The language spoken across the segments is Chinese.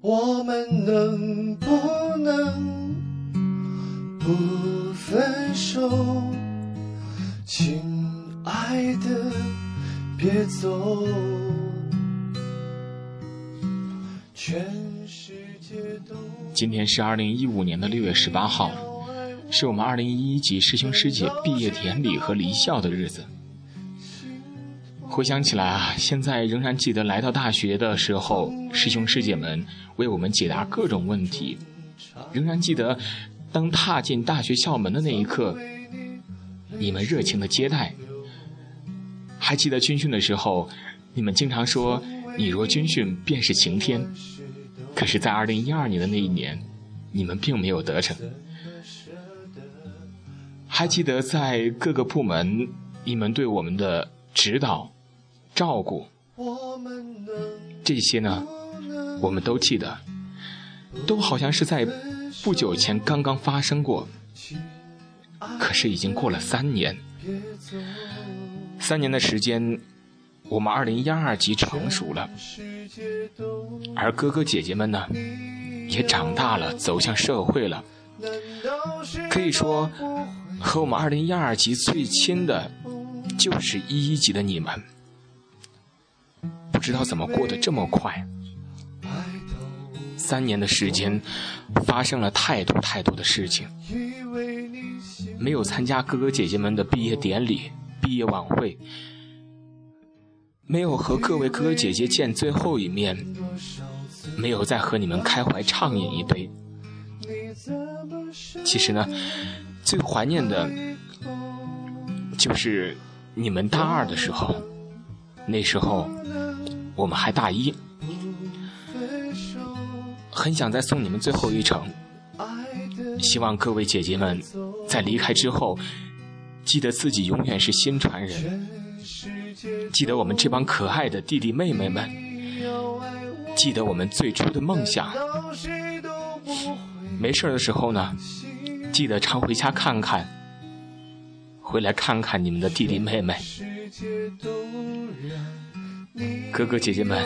我们能不能不分手？亲爱的，别走。全世界都今天是二零一五年的六月十八号，是我们二零一一级师兄师姐毕业典礼和离校的日子。回想起来啊，现在仍然记得来到大学的时候，师兄师姐们为我们解答各种问题，仍然记得当踏进大学校门的那一刻，你们热情的接待。还记得军训的时候，你们经常说“你若军训，便是晴天”。可是，在二零一二年的那一年，你们并没有得逞。还记得在各个部门，你们对我们的指导、照顾，这些呢，我们都记得，都好像是在不久前刚刚发生过。可是，已经过了三年，三年的时间。我们二零一二级成熟了，而哥哥姐姐们呢，也长大了，走向社会了。可以说，和我们二零一二级最亲的，就是一一级的你们。知道怎么过得这么快，三年的时间，发生了太多太多的事情。没有参加哥哥姐姐们的毕业典礼、毕业晚会。没有和各位哥哥姐姐见最后一面，没有再和你们开怀畅饮一杯。其实呢，最怀念的，就是你们大二的时候，那时候我们还大一，很想再送你们最后一程。希望各位姐姐们在离开之后，记得自己永远是新传人。记得我们这帮可爱的弟弟妹妹们，记得我们最初的梦想。没事的时候呢，记得常回家看看，回来看看你们的弟弟妹妹、哥哥姐姐们，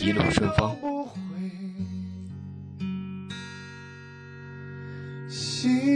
一路顺风。心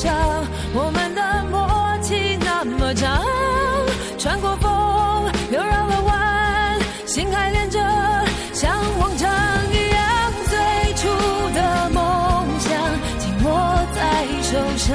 像我们的默契那么长，穿过风又绕了弯，心还连着，像往常一样，最初的梦想紧握在手上，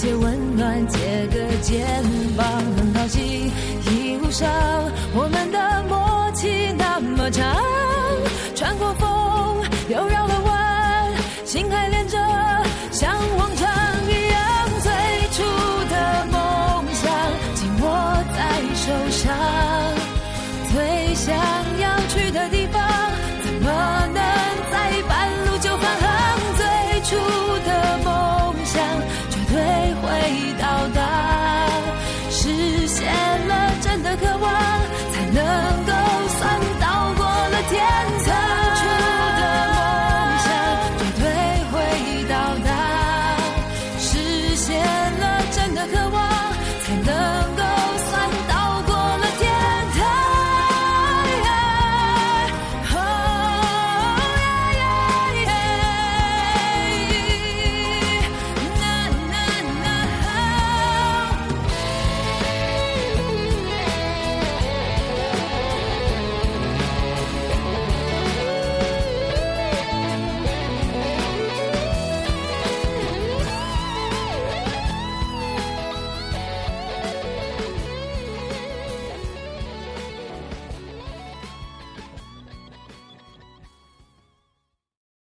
给些温暖，借个肩膀，很高兴一路上我们的默契那么长，穿过风。